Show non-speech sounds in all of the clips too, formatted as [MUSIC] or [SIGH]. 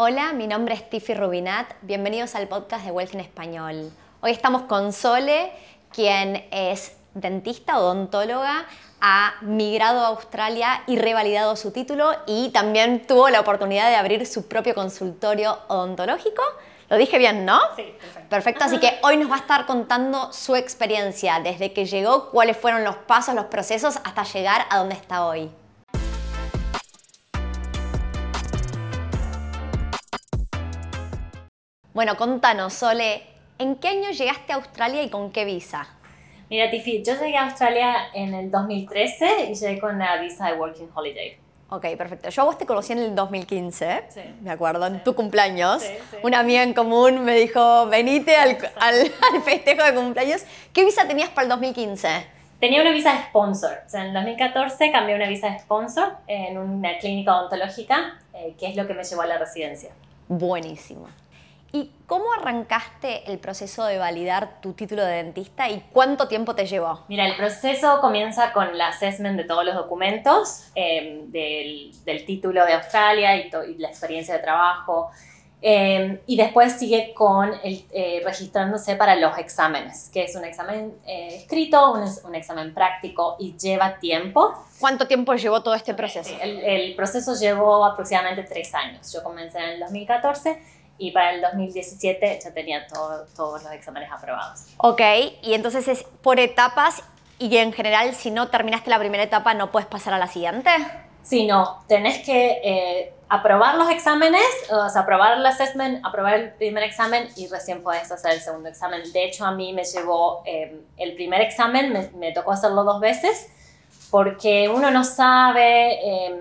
Hola, mi nombre es Tiffy Rubinat. Bienvenidos al podcast de Wealth en Español. Hoy estamos con Sole, quien es dentista, odontóloga, ha migrado a Australia y revalidado su título y también tuvo la oportunidad de abrir su propio consultorio odontológico. Lo dije bien, ¿no? Sí, perfecto. Perfecto, así que hoy nos va a estar contando su experiencia desde que llegó, cuáles fueron los pasos, los procesos hasta llegar a donde está hoy. Bueno, contanos, Sole, ¿en qué año llegaste a Australia y con qué visa? Mira, Tiffy, yo llegué a Australia en el 2013 y llegué con la visa de Working Holiday. Ok, perfecto. Yo a vos te conocí en el 2015, Sí. me acuerdo, en tu cumpleaños. Sí, sí. Una amiga en común me dijo, venite al, al- [LAUGHS] al festejo de cumpleaños. ¿Qué visa tenías para el 2015? Tenía una visa de sponsor. O sea, en el 2014 cambié una visa de sponsor en una clínica odontológica, eh, que es lo que me llevó a la residencia. Buenísimo. ¿Y cómo arrancaste el proceso de validar tu título de dentista y cuánto tiempo te llevó? Mira, el proceso comienza con el assessment de todos los documentos, eh, del, del título de Australia y, to- y la experiencia de trabajo. eh, y después sigue con el, eh, registrándose para los exámenes, que es un examen eh, escrito, un, examen práctico y lleva tiempo. ¿Cuánto tiempo llevó todo este proceso? El, el proceso llevó aproximadamente tres años. Yo comencé en el 2014 y para el 2017 ya tenía todo- todos los exámenes aprobados. Ok, y entonces es por etapas y en general si no terminaste la primera etapa no puedes pasar a la siguiente. Sí, no, tenés que eh, aprobar los exámenes, o sea, aprobar el assessment, aprobar el primer examen y recién podés hacer el segundo examen. De hecho, a mí me llevó eh, el primer examen, me, me tocó hacerlo dos veces, porque uno no sabe eh,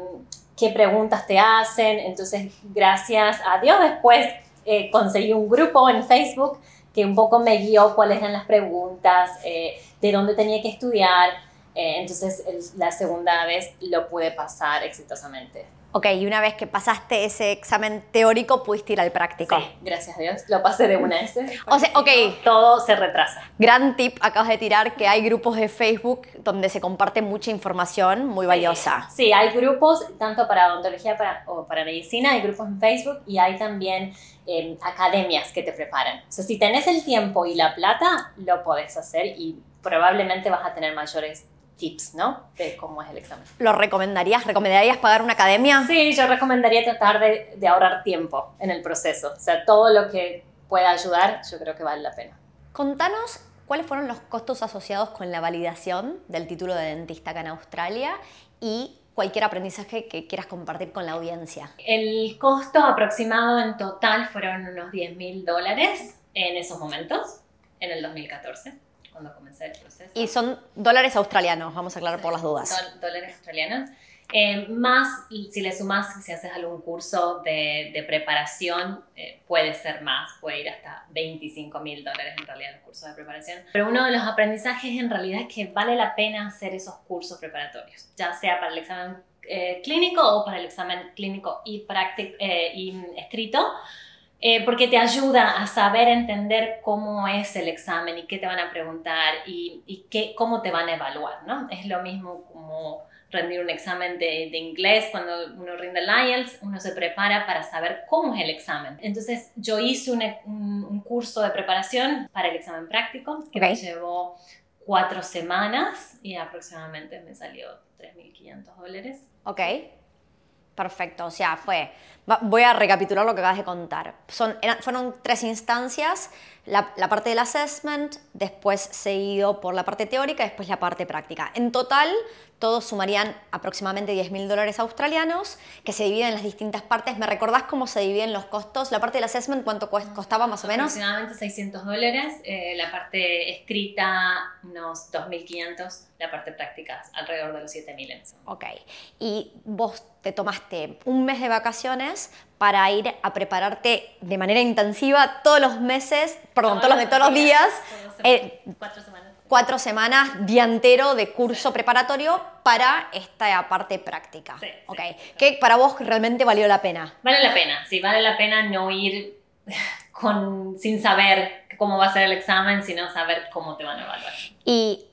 qué preguntas te hacen, entonces gracias a Dios después eh, conseguí un grupo en Facebook que un poco me guió cuáles eran las preguntas, eh, de dónde tenía que estudiar. Eh, entonces la segunda vez lo pude pasar exitosamente. Ok, y una vez que pasaste ese examen teórico pudiste ir al práctico. Sí, gracias a Dios, lo pasé de una vez. O sea, ok. Todo se retrasa. Gran tip acabas de tirar que hay grupos de Facebook donde se comparte mucha información muy valiosa. Sí, hay grupos, tanto para odontología para, o para medicina, hay grupos en Facebook y hay también eh, academias que te preparan. O sea, si tenés el tiempo y la plata, lo podés hacer y probablemente vas a tener mayores tips, ¿no? De cómo es el examen. ¿Lo recomendarías? ¿Recomendarías pagar una academia? Sí, yo recomendaría tratar de, de ahorrar tiempo en el proceso. O sea, todo lo que pueda ayudar, yo creo que vale la pena. Contanos cuáles fueron los costos asociados con la validación del título de dentista acá en Australia y cualquier aprendizaje que quieras compartir con la audiencia. El costo aproximado en total fueron unos 10 mil dólares en esos momentos, en el 2014, cuando comencé el proceso. Y son dólares australianos, vamos a aclarar por las dudas. Dólares australianos. Eh, más, si le sumas, si haces algún curso de, de preparación, eh, puede ser más, puede ir hasta 25 mil dólares en realidad el curso de preparación. Pero uno de los aprendizajes en realidad es que vale la pena hacer esos cursos preparatorios, ya sea para el examen eh, clínico o para el examen clínico y, práctico, eh, y escrito. Eh, porque te ayuda a saber entender cómo es el examen y qué te van a preguntar y, y qué, cómo te van a evaluar, ¿no? Es lo mismo como rendir un examen de, de inglés, cuando uno rinde el IELTS, uno se prepara para saber cómo es el examen. Entonces yo hice un, un- un curso de preparación para el examen práctico que me Ok. llevó cuatro semanas y aproximadamente me salió 3.500 dólares. Ok, perfecto. O sea, fue. Voy a recapitular lo que acabas de contar. Son, fueron tres instancias: la, la parte del assessment, después seguido por la parte teórica, después la parte práctica. En total, todos sumarían aproximadamente 10 mil dólares australianos, que se dividen en las distintas partes. ¿Me recordás cómo se dividen los costos? La parte del assessment, ¿cuánto costaba más o menos? Aproximadamente 600 dólares, eh, la parte escrita unos 2.500, la parte práctica alrededor de los 7.000 en ese momento. Ok. Y vos te tomaste un mes de vacaciones para ir a prepararte de manera intensiva todos los meses, perdón, todos los, todos los días, eh, cuatro semanas. Cuatro semanas, día entero de curso preparatorio para esta parte práctica. Sí, sí. Ok. Que para vos realmente valió la pena. Vale la pena, sí, vale la pena no ir [LAUGHS] con, sin saber cómo va a ser el examen, sino saber cómo te van a evaluar. Y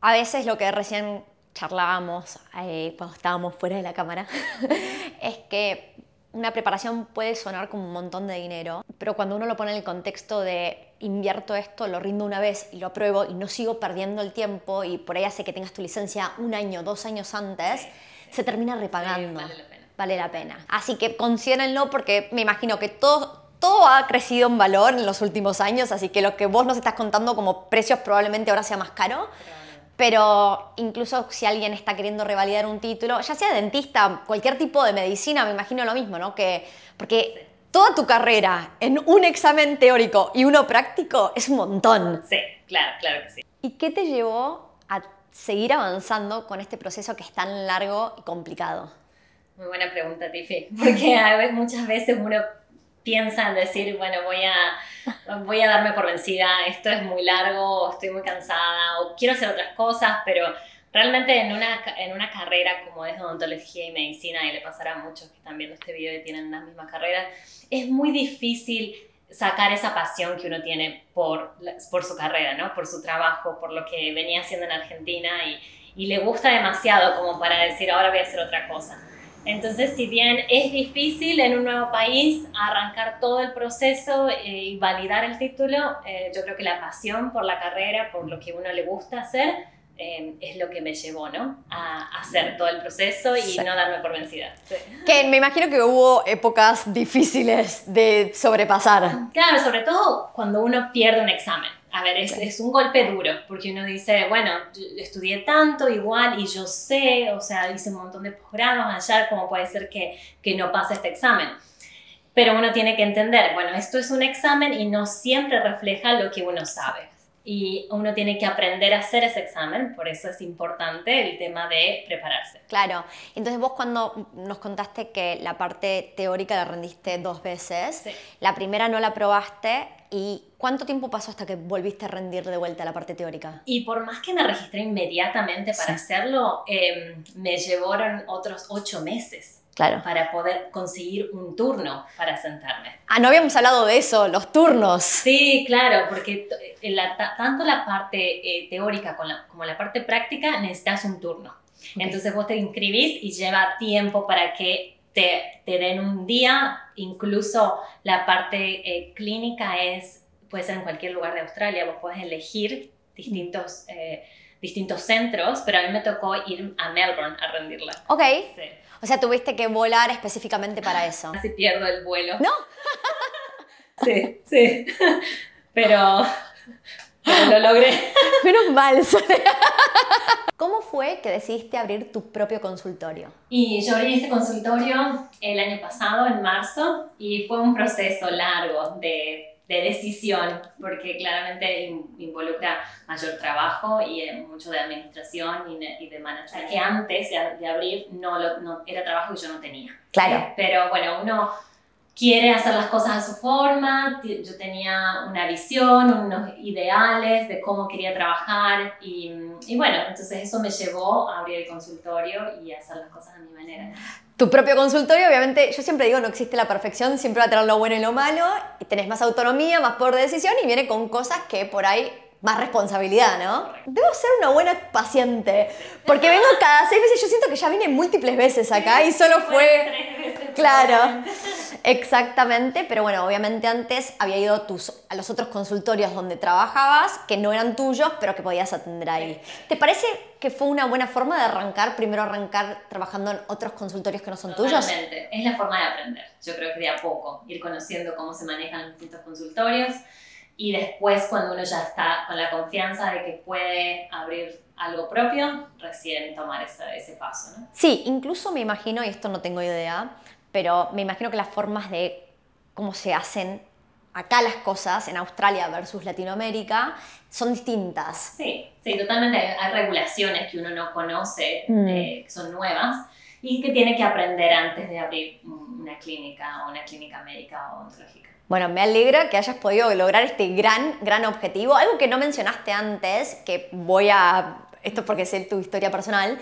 a veces lo que recién charlábamos eh, cuando estábamos fuera de la cámara [LAUGHS] es que una preparación puede sonar como un montón de dinero, pero cuando uno lo pone en el contexto de invierto esto, lo rindo una vez y lo apruebo y no sigo perdiendo el tiempo y por ahí hace que tengas tu licencia un año, dos años antes, se termina repagando. vale la pena. Vale la pena. Así que considérenlo porque me imagino que todo, todo ha crecido en valor en los últimos años, así que lo que vos nos estás contando como precios probablemente ahora sea más caro. Pero incluso si alguien está queriendo revalidar un título, ya sea dentista, cualquier tipo de medicina, me imagino lo mismo, ¿no? Que, porque toda tu carrera en un examen teórico y uno práctico es un montón. Sí, claro, claro que sí. ¿Y qué te llevó a seguir avanzando con este proceso que es tan largo y complicado? Muy buena pregunta, Tiffy, porque a veces, muchas veces uno piensa en decir, bueno, voy a, voy a darme por vencida, esto es muy largo, estoy muy cansada, o quiero hacer otras cosas, pero realmente en una, en una carrera como es odontología y medicina, y le pasará a muchos que están viendo este video y tienen las mismas carreras, es muy difícil sacar esa pasión que uno tiene por, por su carrera, ¿no? por su trabajo, por lo que venía haciendo en Argentina y, y le gusta demasiado como para decir, ahora voy a hacer otra cosa. Entonces, si bien es difícil en un nuevo país arrancar todo el proceso eh, y validar el título, eh, yo creo que la pasión por la carrera, por lo que uno le gusta hacer, eh, es lo que me llevó, ¿no? A hacer todo el proceso y Sí. no darme por vencida. Sí. Que me imagino que hubo épocas difíciles de sobrepasar. Claro, sobre todo cuando uno pierde un examen. A ver, es, es un golpe duro, porque uno dice, bueno, yo estudié tanto igual y yo sé, o sea, hice un montón de posgrados allá, ¿cómo puede ser que, que no pase este examen? Pero uno tiene que entender, bueno, esto es un examen y no siempre refleja lo que uno sabe. Y uno tiene que aprender a hacer ese examen, por eso es importante el tema de prepararse. Claro. Entonces vos cuando nos contaste que la parte teórica la rendiste dos veces, Sí. la primera no la probaste y ¿cuánto tiempo pasó hasta que volviste a rendir de vuelta la parte teórica? Y por más que me registré inmediatamente para hacerlo, eh, me llevaron otros ocho meses Claro. para poder conseguir un turno para sentarme. Ah, no habíamos hablado de eso, los turnos. Sí, claro, porque la- ta- tanto la parte eh, teórica con la- como la parte práctica necesitas un turno. Entonces vos te inscribís y lleva tiempo para que te, te den un día, incluso la parte eh, clínica es, puede ser en cualquier lugar de Australia, vos puedes elegir distintos, eh, distintos centros, pero a mí me tocó ir a Melbourne a rendirla. Ok. Sí. O sea, tuviste que volar específicamente para eso. Casi pierdo el vuelo. No. [LAUGHS] Sí, sí. Pero, pero lo logré. Menos mal. ¿Cómo fue que decidiste abrir tu propio consultorio? Y yo abrí este consultorio el año pasado, en marzo, y fue un proceso largo de, de decisión, porque claramente in- involucra mayor trabajo y eh, mucho de administración y de, y de management, que antes de, de abrir no, lo, no era trabajo que yo no tenía. Claro. Pero bueno, uno quiere hacer las cosas a su forma, yo tenía una visión, unos ideales de cómo quería trabajar y, y bueno, entonces eso me llevó a abrir el consultorio y a hacer las cosas a mi manera. Tu propio consultorio, obviamente, yo siempre digo, no existe la perfección, siempre va a tener lo bueno y lo malo, y tenés más autonomía, más poder de decisión, y viene con cosas que por ahí más responsabilidad, ¿no? Debo ser una buena paciente, porque vengo cada seis meses, yo siento que ya vine múltiples veces acá y solo fue... Claro, exactamente, pero bueno, obviamente antes había ido a, tus, a los otros consultorios donde trabajabas, que no eran tuyos, pero que podías atender ahí. ¿Te parece que fue una buena forma de arrancar, primero arrancar trabajando en otros consultorios que no son tuyos? Totalmente. Es la forma de aprender. Yo creo que de a poco, ir conociendo cómo se manejan distintos consultorios y después cuando uno ya está con la confianza de que puede abrir algo propio, recién tomar ese, ese paso, ¿no? Sí, incluso me imagino, y esto no tengo idea, pero me imagino que las formas de cómo se hacen acá las cosas en Australia versus Latinoamérica son distintas. Sí, sí, totalmente. Hay, regulaciones que uno no conoce, Mm. eh, que son nuevas y que tiene que aprender antes de abrir un- una clínica o una clínica médica o ontológica. Bueno, me alegra que hayas podido lograr este gran, gran objetivo. Algo que no mencionaste antes, que voy a... Esto es porque sé tu historia personal,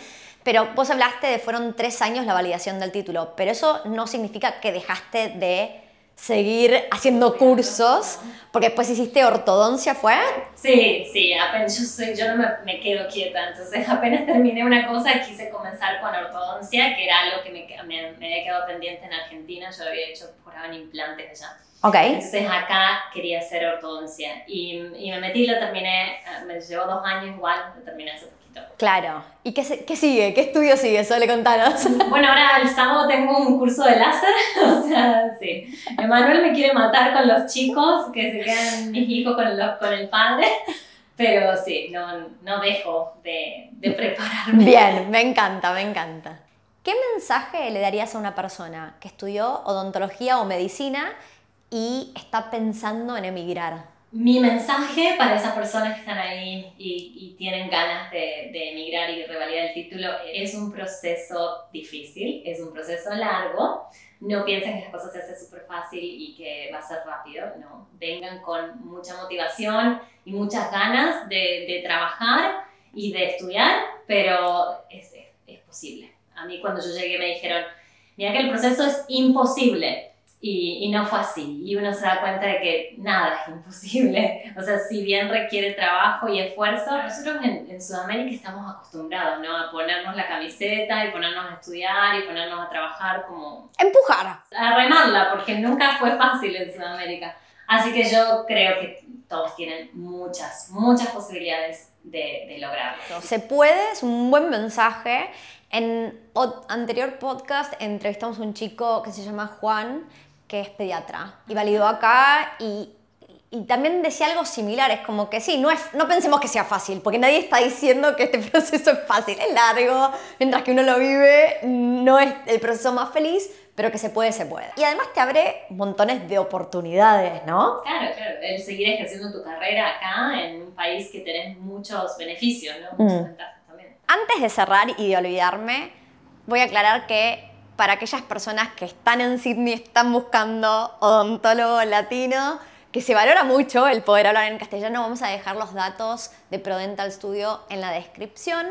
pero vos hablaste de fueron tres años la validación del título, pero eso no significa que dejaste de seguir haciendo cursos, porque después hiciste ortodoncia, ¿fue? Sí, sí, apenas, yo, soy, yo no me, me, quedo quieta, entonces [LAUGHS] apenas terminé una cosa quise comenzar con ortodoncia, que era algo que me, me, me había quedado pendiente en Argentina, yo había hecho por en implantes allá. Okay. Entonces acá quería hacer ortodoncia y, y me metí, lo terminé, me llevó dos años igual, lo terminé hace Claro. ¿Y qué, qué sigue? ¿Qué estudio sigue? Sole, contanos. [LAUGHS] Bueno, ahora el sábado tengo un curso de láser, [LAUGHS] o sea, sí. Emanuel me quiere matar con los chicos, que se quedan mis hijos con, los, con el padre. Pero sí, no, no dejo de, de prepararme. Bien, me encanta, me encanta. ¿Qué mensaje le darías a una persona que estudió odontología o medicina y está pensando en emigrar? Mi mensaje para esas personas que están ahí y, y tienen ganas de, de, emigrar y revalidar el título es un proceso difícil, es un proceso largo. No piensen que las cosas se hacen súper fácil y que va a ser rápido, no. Vengan con mucha motivación y muchas ganas de, de trabajar y de estudiar, pero es, es posible. A mí cuando yo llegué me dijeron, mira que el proceso es imposible y, y, no fue así. Y uno se da cuenta de que nada es imposible. O sea, si bien requiere trabajo y esfuerzo, nosotros en, en, Sudamérica estamos acostumbrados, ¿no? A ponernos la camiseta y ponernos a estudiar y ponernos a trabajar como... Empujar. A remarla, porque nunca fue fácil en Sudamérica. Así que yo creo que todos tienen muchas, muchas posibilidades de, de lograrlo. Se puede, es un buen mensaje. En anterior podcast entrevistamos a un chico que se llama Juan, que es pediatra y validó acá y, y, también decía algo similar, es como que sí, no, es, no pensemos que sea fácil, porque nadie está diciendo que este [LAUGHS] proceso es fácil, es largo, mientras que uno lo vive, no es el proceso más feliz, pero que se puede, se puede. Y además te abre montones de oportunidades, ¿no? Claro, claro, el seguir ejerciendo tu carrera acá en un país que tenés muchos beneficios, ¿no? Muchas mm. ventajas también. Antes de cerrar y de olvidarme, voy a aclarar que para aquellas personas que están en Sydney, están buscando odontólogo latino, que se valora mucho el poder hablar en castellano, vamos a dejar los datos de ProDental Studio en la descripción.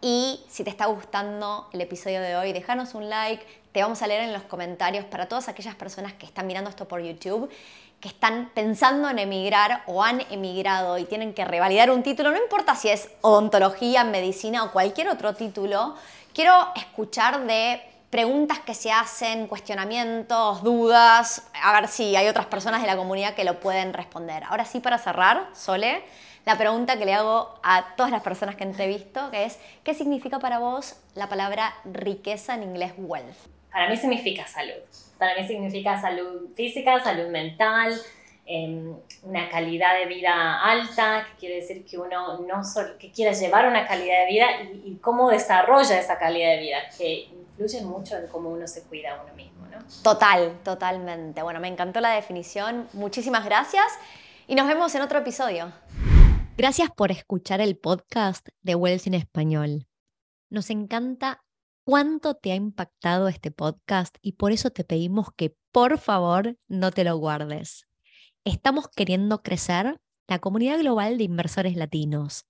Y si te está gustando el episodio de hoy, déjanos un like, te vamos a leer en los comentarios para todas aquellas personas que están mirando esto por YouTube, que están pensando en emigrar o han emigrado y tienen que revalidar un título, no importa si es odontología, medicina o cualquier otro título, quiero escuchar de preguntas que se hacen, cuestionamientos, dudas, a ver si hay otras personas de la comunidad que lo pueden responder. Ahora sí, para cerrar, Sole, la pregunta que le hago a todas las personas que entrevisto, que es, ¿qué significa para vos la palabra riqueza en inglés wealth? Para mí significa salud. Para mí significa salud física, salud mental, eh, una calidad de vida alta, que quiere decir que uno no solo, que quiera llevar una calidad de vida y, y cómo desarrolla esa calidad de vida, que influye mucho en cómo uno se cuida a uno mismo, ¿no? Total, totalmente. Bueno, me encantó la definición. Muchísimas gracias y nos vemos en otro episodio. Gracias por escuchar el podcast de Wells en Español. Nos encanta cuánto te ha impactado este podcast y por eso te pedimos que por favor no te lo guardes. Estamos queriendo crecer la comunidad global de inversores latinos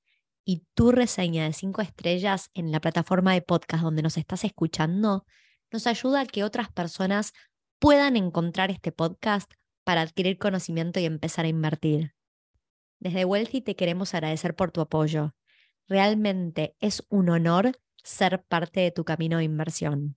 y tu reseña de cinco estrellas en la plataforma de podcast donde nos estás escuchando nos ayuda a que otras personas puedan encontrar este podcast para adquirir conocimiento y empezar a invertir. Desde Wealthy te queremos agradecer por tu apoyo. Realmente es un honor ser parte de tu camino de inversión.